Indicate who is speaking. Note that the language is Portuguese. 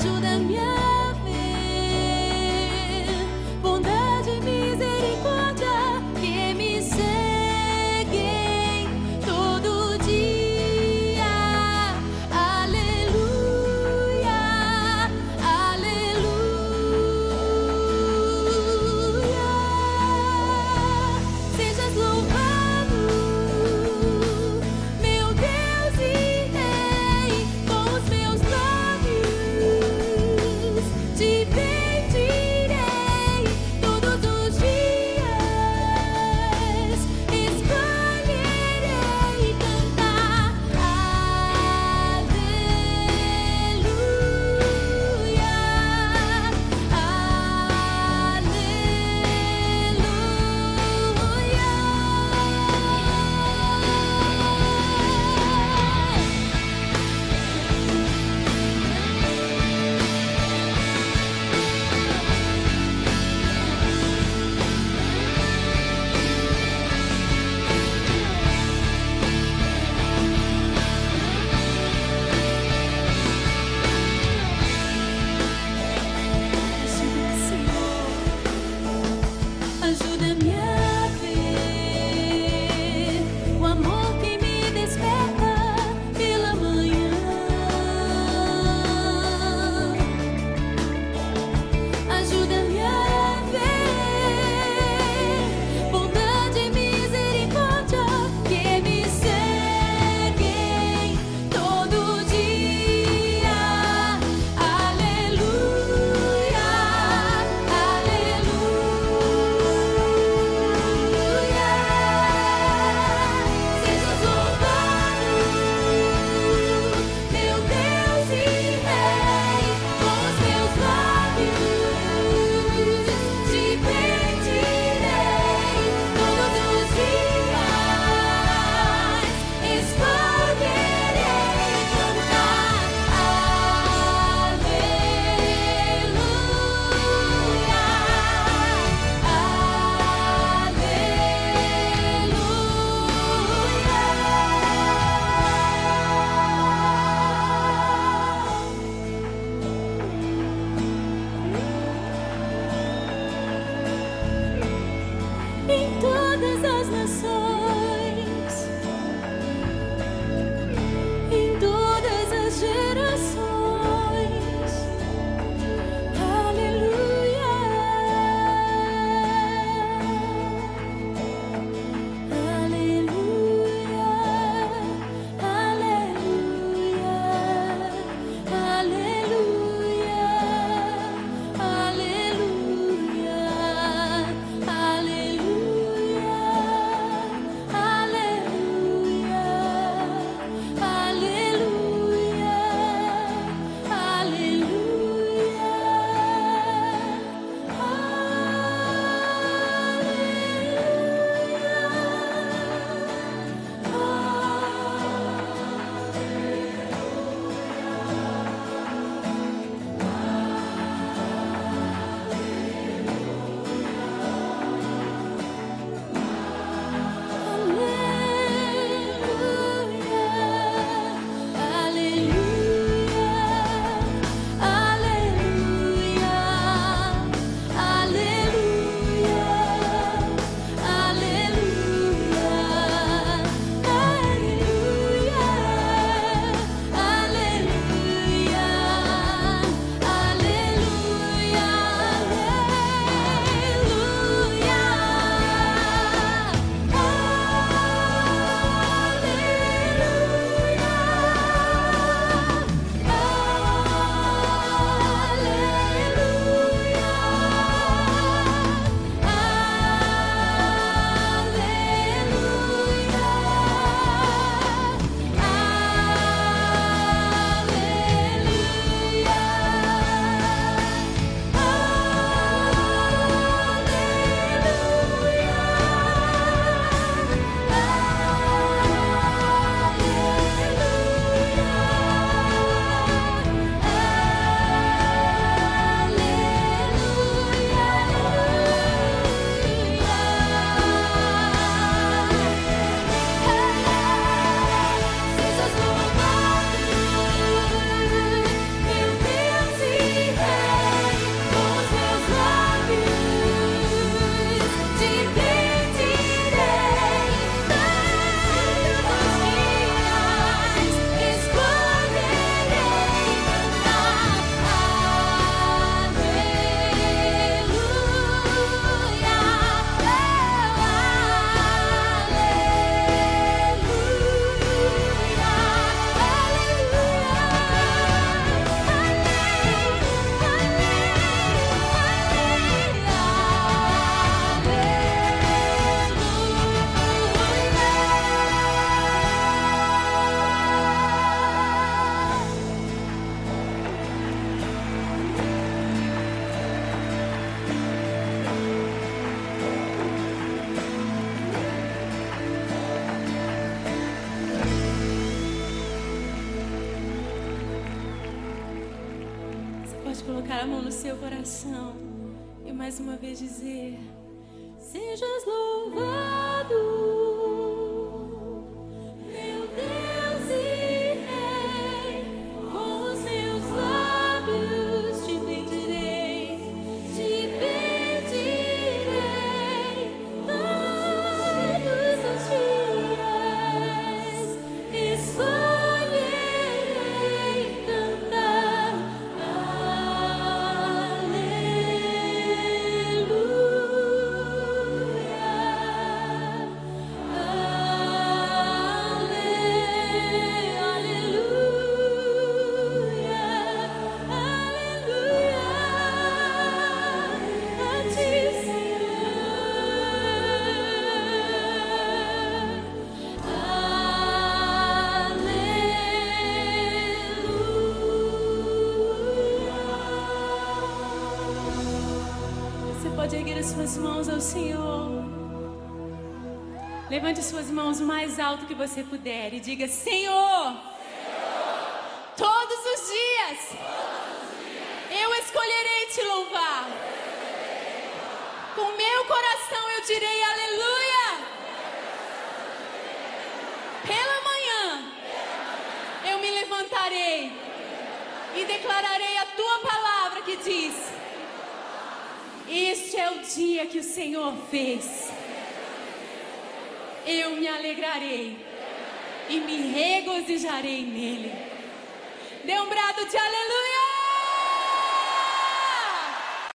Speaker 1: 煮的面 pode colocar a mão no seu coração e mais uma vez dizer: Sejas louvado. Levante suas mãos o mais alto que você puder e diga: Senhor, Senhor todos, os dias, todos os dias eu escolherei te louvar. Com meu coração eu direi aleluia. Pela manhã eu me levantarei e declararei a tua palavra que diz: Este é o dia que o Senhor fez eu me alegrarei e me regozijarei nele. Dê um brado de aleluia.